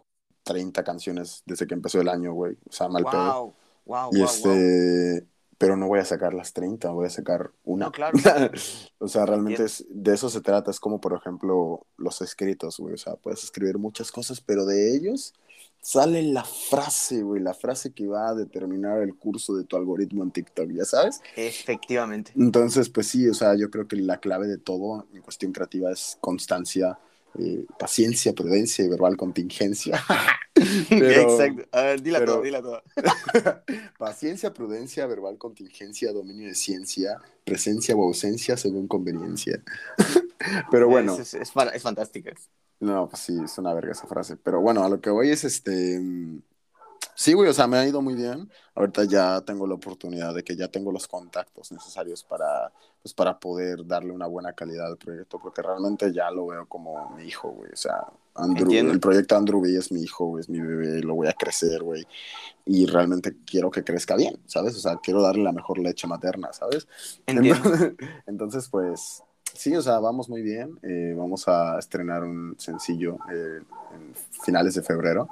30 canciones desde que empezó el año, güey, o sea, mal pedo. wow, wow, Y wow, este, pero no voy a sacar las 30, voy a sacar una. No, claro. o sea, realmente es, de eso se trata, es como por ejemplo los escritos, güey, o sea, puedes escribir muchas cosas, pero de ellos sale la frase, güey, la frase que va a determinar el curso de tu algoritmo en TikTok, ¿ya sabes? Efectivamente. Entonces, pues sí, o sea, yo creo que la clave de todo en cuestión creativa es constancia, eh, paciencia, prudencia y verbal contingencia. Pero- Exacto. A ver, dila pero- todo, dila todo. Paciencia, prudencia, verbal contingencia, dominio de ciencia, presencia o ausencia según conveniencia. Pero bueno, Es, es, es es fantástica. no, pues sí, es una verga esa frase. Pero bueno, a lo que voy es este. Sí, güey, o sea, me ha ido muy bien. Ahorita ya tengo la oportunidad de que ya tengo los contactos necesarios para, pues, para poder darle una buena calidad al proyecto, porque realmente ya lo veo como mi hijo, güey. O sea, Andrew, el proyecto Andrew B es mi hijo, güey, es mi bebé, lo voy a crecer, güey. Y realmente quiero que crezca bien, ¿sabes? O sea, quiero darle la mejor leche materna, ¿sabes? Entiendo. Entonces, entonces, pues, sí, o sea, vamos muy bien. Eh, vamos a estrenar un sencillo eh, en finales de febrero.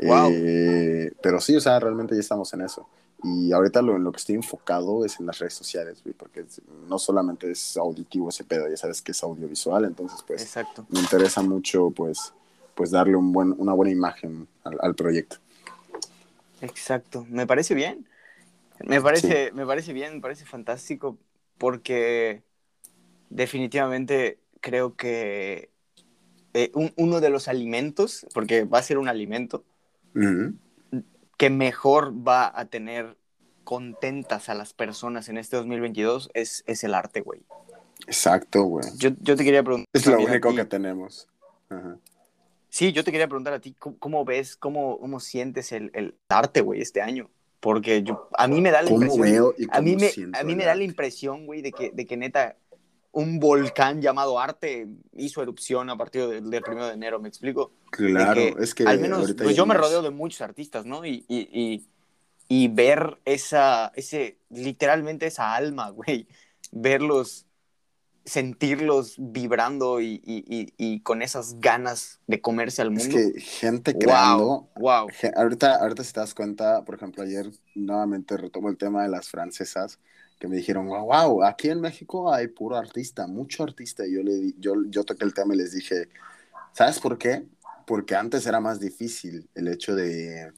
Wow. Eh, pero sí, o sea, realmente ya estamos en eso. Y ahorita lo, en lo que estoy enfocado es en las redes sociales, güey, porque es- no solamente es auditivo ese pedo, ya sabes que es audiovisual, entonces, pues, Exacto. me interesa mucho, pues, pues darle un buen, una buena imagen al, al proyecto. Exacto. Me parece bien. Me parece, me parece bien, me parece fantástico porque definitivamente creo que eh, un- uno de los alimentos, porque va a ser un alimento. Que mejor va a tener contentas a las personas en este 2022 es, es el arte, güey. Exacto, güey. Yo, yo te quería preguntar. Es lo único ti. que tenemos. Ajá. Sí, yo te quería preguntar a ti, ¿cómo, cómo ves, cómo, cómo sientes el, el arte, güey, este año? Porque yo, a mí me da la ¿Cómo impresión... veo y a mí me, a mí me da la impresión, güey, de que, de que neta un volcán llamado arte hizo erupción a partir del, del primero de enero, ¿me explico? Claro, que es que al menos, pues yo me es- rodeo de muchos artistas, ¿no? Y, y, y, y ver esa, ese, literalmente esa alma, güey, verlos, sentirlos vibrando y, y, y, y con esas ganas de comerse al Es mundo. que gente creando. wow, wow. Ahorita, ahorita si te das cuenta, por ejemplo, ayer nuevamente retomo el tema de las francesas que me dijeron, wow, wow, aquí en México hay puro artista, mucho artista. Y yo, le yo, yo toqué el tema y les dije, ¿sabes por qué? Porque antes era más difícil el hecho de,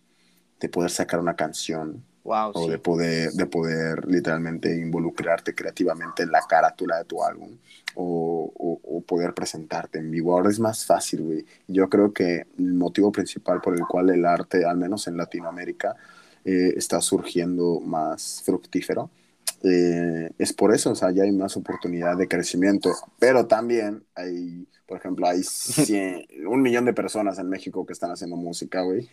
de poder sacar una canción Wow, o sí. de poder, de poder literalmente involucrarte creativamente en la carátula de tu álbum o, o- o poder presentarte en vivo. Ahora es más fácil, güey. Yo creo que el motivo principal por el cual el arte, al menos en Latinoamérica, eh, está surgiendo más fructífero, eh, es por eso, o sea, ya hay más oportunidad de crecimiento, pero también hay, por ejemplo, hay 100 un millón de personas en México que están haciendo música, güey,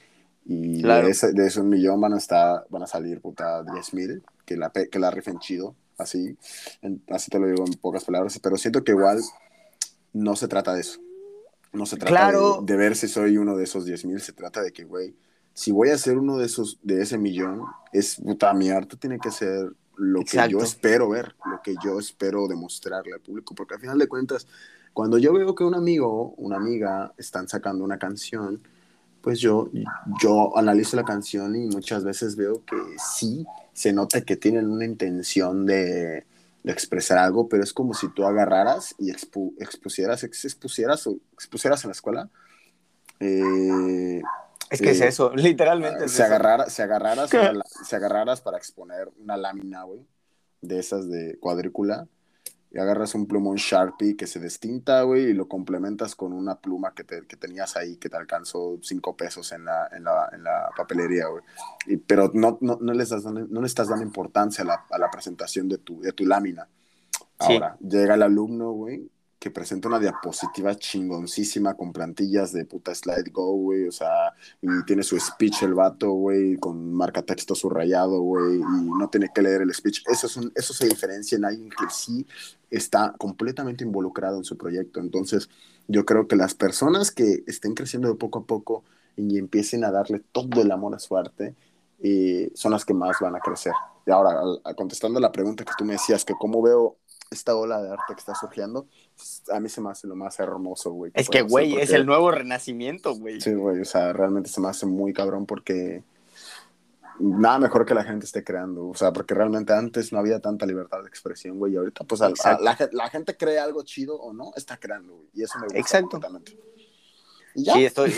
y Claro. de, ese, de ese un millón van a, estar, van a salir, puta, 10 mil, que la, que la rifen chido, así, en- así te lo digo en pocas palabras, pero siento que igual no se trata de eso, no se trata Claro. de, de ver si soy uno de esos 10 mil, se trata de que, güey, si voy a ser uno de esos, de ese millón, es, puta, mi arte tiene que ser lo que Exacto. yo espero ver, lo que yo espero demostrarle al público, porque al final de cuentas, cuando yo veo que un amigo, una amiga están sacando una canción, pues yo, yo analizo la canción y muchas veces veo que sí, se nota que tienen una intención de, de expresar algo, pero es como si tú agarraras y expu- expusieras, ex- expusieras, expusieras en la escuela. eh, Es que es eso, literalmente. es se, eso. agarrara, se, agarraras la- se agarraras para exponer una lámina, güey, de esas de cuadrícula, y agarras un plumón Sharpie que se destinta, güey, y lo complementas con una pluma que, te- que tenías ahí que te alcanzó cinco pesos en la, en la, en la papelería, güey. Y- Pero no, no, no, le estás dando, no le estás dando importancia a la, a la presentación de tu, de tu lámina. Sí. Ahora, llega el alumno, güey, que presenta una diapositiva chingoncísima con plantillas de puta slide go, güey, o sea, y tiene su speech el vato, güey, con marca texto subrayado, güey, y no tiene que leer el speech. Eso, es un, eso se diferencia en alguien que sí está completamente involucrado en su proyecto. Entonces, yo creo que las personas que estén creciendo de poco a poco y empiecen a darle todo el amor a su arte, eh, son las que más van a crecer. Y ahora, contestando la pregunta que tú me decías, que cómo veo esta ola de arte que está surgiendo, a mí se me hace lo más hermoso, güey. Es que, güey, es el nuevo renacimiento, güey. Sí, güey, o sea, realmente se me hace muy cabrón porque nada mejor que la gente esté creando, o sea, porque realmente antes no había tanta libertad de expresión, güey, y ahorita pues la, gente cree algo chido o no, está creando, güey, y eso me gusta Exacto. completamente. Sí, estoy,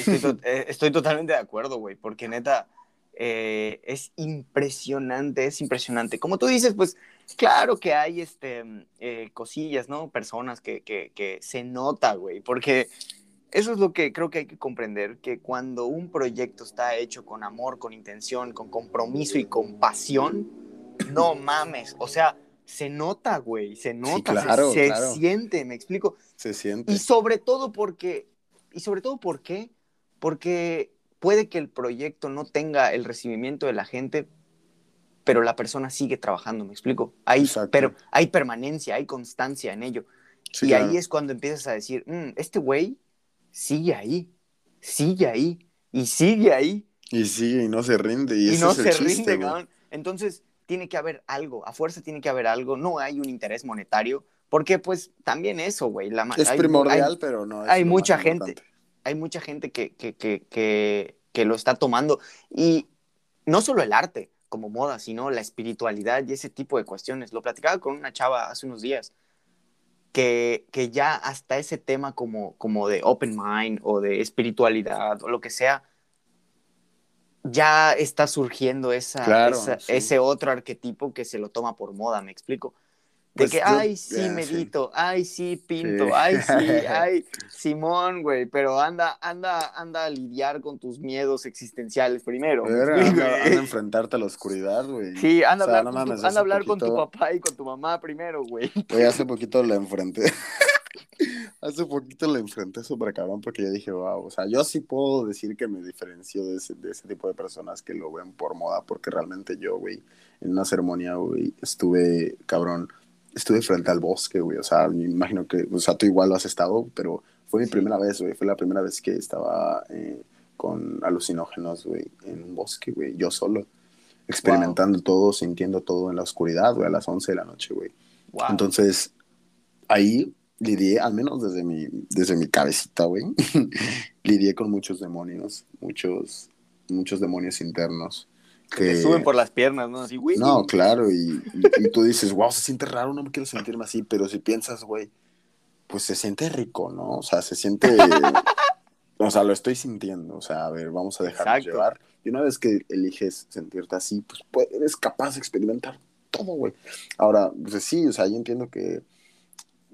eh, estoy, totalmente de acuerdo, güey, porque neta, eh, es impresionante, es impresionante. Como tú dices, pues claro que hay este, eh, cosillas, ¿no? Personas que, que, que se nota, güey, porque eso es lo que creo que hay que comprender, que cuando un proyecto está hecho con amor, con intención, con compromiso y con pasión, no mames, o sea, se nota, güey, se nota, se, siente, me explico. Se siente. Y sobre todo porque, y sobre todo porque, porque puede que el proyecto no tenga el recibimiento de la gente, pero la persona sigue trabajando, me explico. Hay, pero hay permanencia, hay constancia en ello. y ahí es cuando empiezas a decir, mm, este güey sigue ahí, sigue ahí, y sigue ahí. Y sigue y no se rinde. Y, no se rinde, cabrón. Entonces, tiene que haber algo, a fuerza tiene que haber algo, no hay un interés monetario, porque pues también eso, güey. Es primordial, pero no es Hay mucha gente, hay mucha gente que, que, que, que, lo está tomando, y no solo el arte como moda, sino la espiritualidad y ese tipo de cuestiones. Lo platicaba con una chava hace unos días que, ya hasta ese tema como, como de open mind o de espiritualidad o lo que sea, ya está surgiendo esa, ese otro arquetipo que se lo toma por moda, me explico. De pues que, ay, sí, medito, ay, sí, pinto, ay, sí, ay, Simón, güey, pero anda, anda, anda a lidiar con tus miedos existenciales primero. anda, a enfrentarte a la oscuridad, güey. Sí, anda, a hablar, con, tu, anda a hablar con tu papá y con tu mamá primero, güey. Güey, hace poquito la enfrenté. hace poquito la enfrenté súper cabrón porque yo dije, wow, o sea, yo sí puedo decir que me diferencio de ese, de ese tipo de personas que lo ven por moda, porque realmente yo, güey, en una ceremonia, güey, estuve, cabrón, estuve frente al bosque, güey. O sea, me imagino que, o sea, tú igual lo has estado, pero fue mi primera vez, güey. Fue la primera vez que estaba eh, con alucinógenos, güey, en un bosque, güey. Yo solo, experimentando todo, sintiendo todo en la oscuridad, güey, a las 11 de la noche, güey. Entonces, ahí lidié, al menos desde mi, desde mi cabecita, güey, lidié con muchos demonios, muchos, muchos demonios internos que suben por las piernas, ¿no? Así, güey. No, claro, y, tú dices, wow, se siente raro, no me quiero sentirme así, pero si piensas, güey, pues se siente rico, ¿no? O sea, se siente, o sea, lo estoy sintiendo, o sea, a ver, vamos a dejarnos llevar. Y una vez que eliges sentirte así, pues, pues eres capaz de experimentar todo, güey. Ahora, pues sí, o sea, yo entiendo que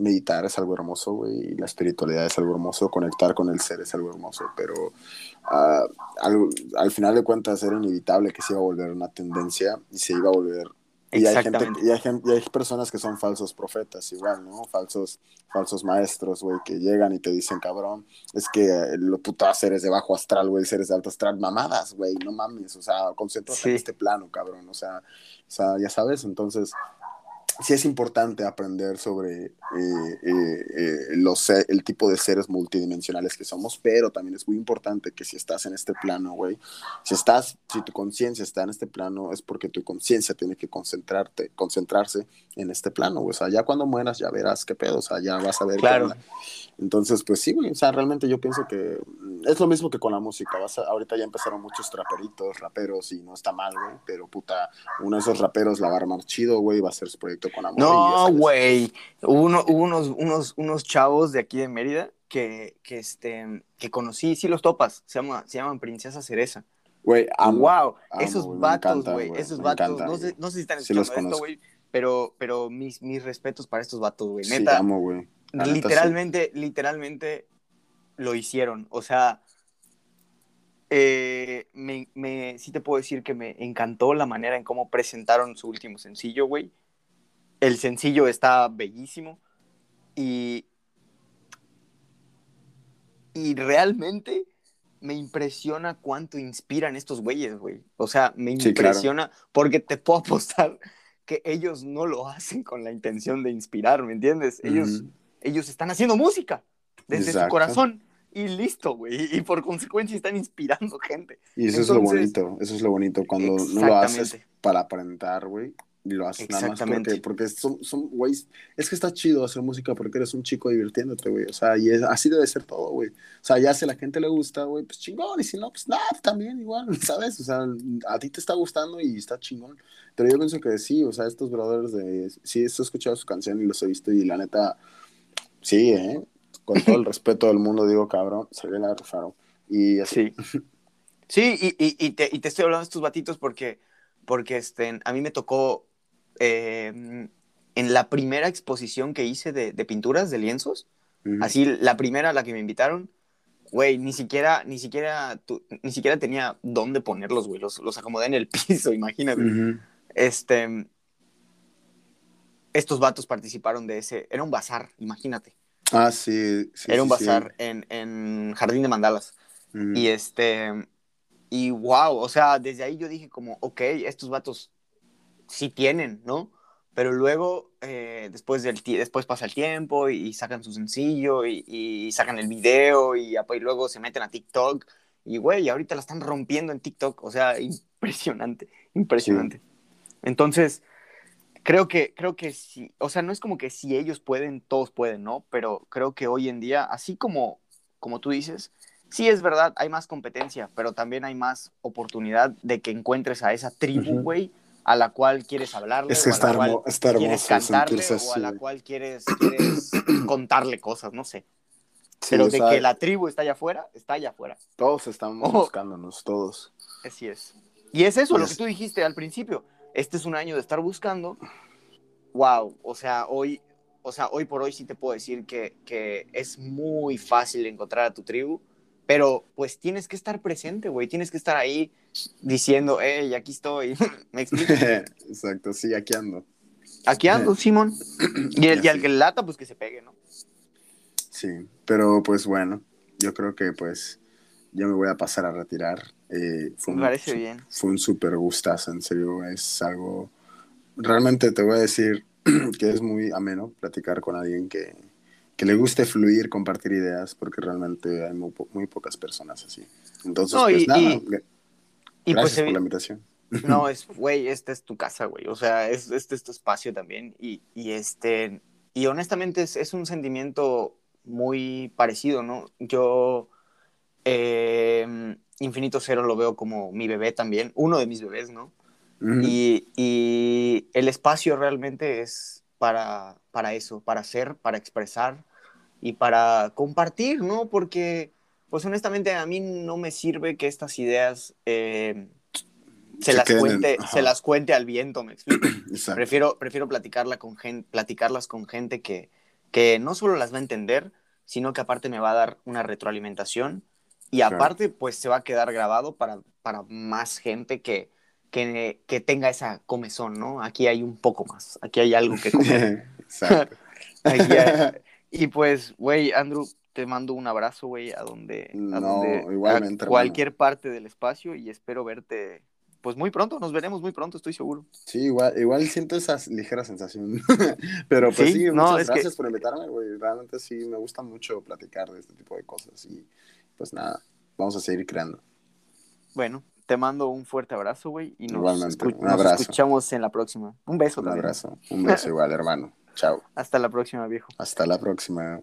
meditar es algo hermoso, güey, y la espiritualidad es algo hermoso, conectar con el ser es algo hermoso, pero uh, al, al, final de cuentas era inevitable que se iba a volver una tendencia y se iba a volver... Y hay, gente, y, hay gente, y hay personas que son falsos profetas, igual, ¿no? Falsos, falsos maestros, güey, que llegan y te dicen, cabrón, es que lo putas seres de bajo astral, güey, seres de alto astral, mamadas, güey, no mames, o sea, concéntrate en este plano, cabrón, o sea, o sea, ya sabes, entonces sí es importante aprender sobre eh, eh, eh, los, el tipo de seres multidimensionales que somos, pero también es muy importante que si estás en este plano, güey, si estás, si tu conciencia está en este plano, es porque tu conciencia tiene que concentrarte, concentrarse en este plano, güey. O sea, ya cuando mueras ya verás qué pedo, o sea, ya vas a ver. Claro. Entonces, pues sí, güey, o sea, realmente yo pienso que es lo mismo que con la música. Vas ahorita ya empezaron muchos traperitos, raperos, y no está mal, güey, pero puta, uno de esos raperos la va a armar chido, güey, va a hacer su proyecto con amor. No, güey, hubo, unos, unos, unos chavos de aquí de Mérida que, que, este, que conocí, sí los topas, se, llama, se llaman Princesa Cereza. Güey, wow, esos vatos, güey, esos vatos, no sé, no sé si están escuchando esto, güey, pero, pero mis, mis respetos para estos vatos, güey, neta. Sí, amo, güey literalmente, literalmente lo hicieron. O sea, eh, me, me, sí te puedo decir que me encantó la manera en cómo presentaron su último sencillo, güey. El sencillo está bellísimo y y realmente me impresiona cuánto inspiran estos güeyes, güey. O sea, me Sí, claro. impresiona porque te puedo apostar que ellos no lo hacen con la intención de inspirar, ¿me entiendes? Ellos, ellos están haciendo música desde su corazón y listo, güey. Y por consecuencia están inspirando gente. Y eso es lo bonito, eso es lo bonito, cuando no lo haces para aparentar, güey, y lo haces nada más porque, porque son, son, güey, es que está chido hacer música porque eres un chico divirtiéndote, güey, o sea, y es- así debe ser todo, güey, o sea, ya si a la gente le gusta, güey, pues chingón, y si no, pues nada, también igual, ¿sabes? O sea, a ti te está gustando y está chingón, pero yo pienso que sí, o sea, estos brothers de, sí, he escuchado su canción y los he visto y la neta, sí, ¿eh? Con todo el respeto del mundo digo, cabrón, se ve la rifaron. Y así, Sí. Sí, y, y- y te, y te estoy hablando de estos batitos porque, porque este, a mí me tocó eh, en la primera exposición que hice de, de pinturas, de lienzos, así la primera a la que me invitaron, güey, ni siquiera, ni siquiera, tu- ni siquiera tenía dónde ponerlos, güey, los, los acomodé en el piso, imagínate. Este, estos vatos participaron de ese, era un bazar, imagínate, Ah, sí. sí, era un sí, sí. bazar en, en Jardín de Mandalas. Y este, y wow, o sea, desde ahí yo dije como, ok, estos vatos sí tienen, ¿no? Pero luego, eh, después, del después pasa el tiempo y, y sacan su sencillo y, y sacan el video y, y luego se meten a TikTok. Y güey, ahorita la están rompiendo en TikTok, o sea, impresionante, impresionante. Entonces, creo que, creo que sí, o sea, no es como que si ellos pueden, todos pueden, ¿no? Pero creo que hoy en día, así como, como tú dices, sí es verdad, hay más competencia, pero también hay más oportunidad de que encuentres a esa tribu, güey, a la cual quieres hablarle, Es que o a está, la cual está quieres hermoso cantarle, sentirse o a la cual quieres, quieres contarle cosas, no sé. Sí, Pero de sea, que la tribu está allá afuera, está allá afuera. Todos estamos buscándonos, todos. Así es. Y es eso, lo Es- que tú dijiste al principio. Este es un año de estar buscando. Wow, o sea, hoy, o sea, hoy por hoy sí te puedo decir que, que es muy fácil encontrar a tu tribu, pero pues tienes que estar presente, güey. Tienes que estar ahí diciendo, hey, aquí estoy. ¿Me explico? Exacto, sí, aquí ando. Aquí ando, Simón. Y, el, y al que le lata, pues que se pegue, ¿no? Sí, pero pues bueno, yo creo que pues yo me voy a pasar a retirar. Eh, fue, Me un, parece bien. fue un súper gustazo, en serio, es algo... Realmente te voy a decir que es muy ameno platicar con alguien que, que le guste fluir, compartir ideas, porque realmente hay muy, po- muy pocas personas así. Entonces, No, pues y- nada, y- Y gracias pues por la invitación. No, es, güey, esta es tu casa, güey. O sea, es, este es tu espacio también. Y, y este, y honestamente es, es un sentimiento muy parecido, ¿no? Yo, eh, Infinito Cero lo veo como mi bebé también, uno de mis bebés, ¿no? Y, y el espacio realmente es para, para eso, para hacer, para expresar y para compartir, ¿no? Porque, pues honestamente, a mí no me sirve que estas ideas eh, se, Se las en- cuente, se las cuente al viento, ¿me explico? Prefiero, prefiero platicarla con gen- platicarlas con gente que, que no solo las va a entender, sino que aparte me va a dar una retroalimentación y Claro. aparte pues se va a quedar grabado para, para más gente que, que, que tenga esa comezón, ¿no? Aquí hay un poco más, aquí hay algo que comer. Exacto. Hay- y pues, güey, Andrew, te mando un abrazo, güey, a donde, a No, donde- igualmente, a hermano. cualquier parte del espacio y espero verte, pues muy pronto, nos veremos muy pronto, estoy seguro. Sí, igual, igual siento esa ligera sensación. Pero pues Sí, sí, no, muchas que- gracias por invitarme, güey. Realmente sí, me gusta mucho platicar de este tipo de cosas. Y pues nada, vamos a seguir creando. Bueno, te mando un fuerte abrazo, güey, y nos, Igualmente, escu- un nos abrazo. escuchamos en la próxima. Un beso Un también. abrazo, un beso igual, hermano. Chao. Hasta la próxima, viejo. Hasta la próxima.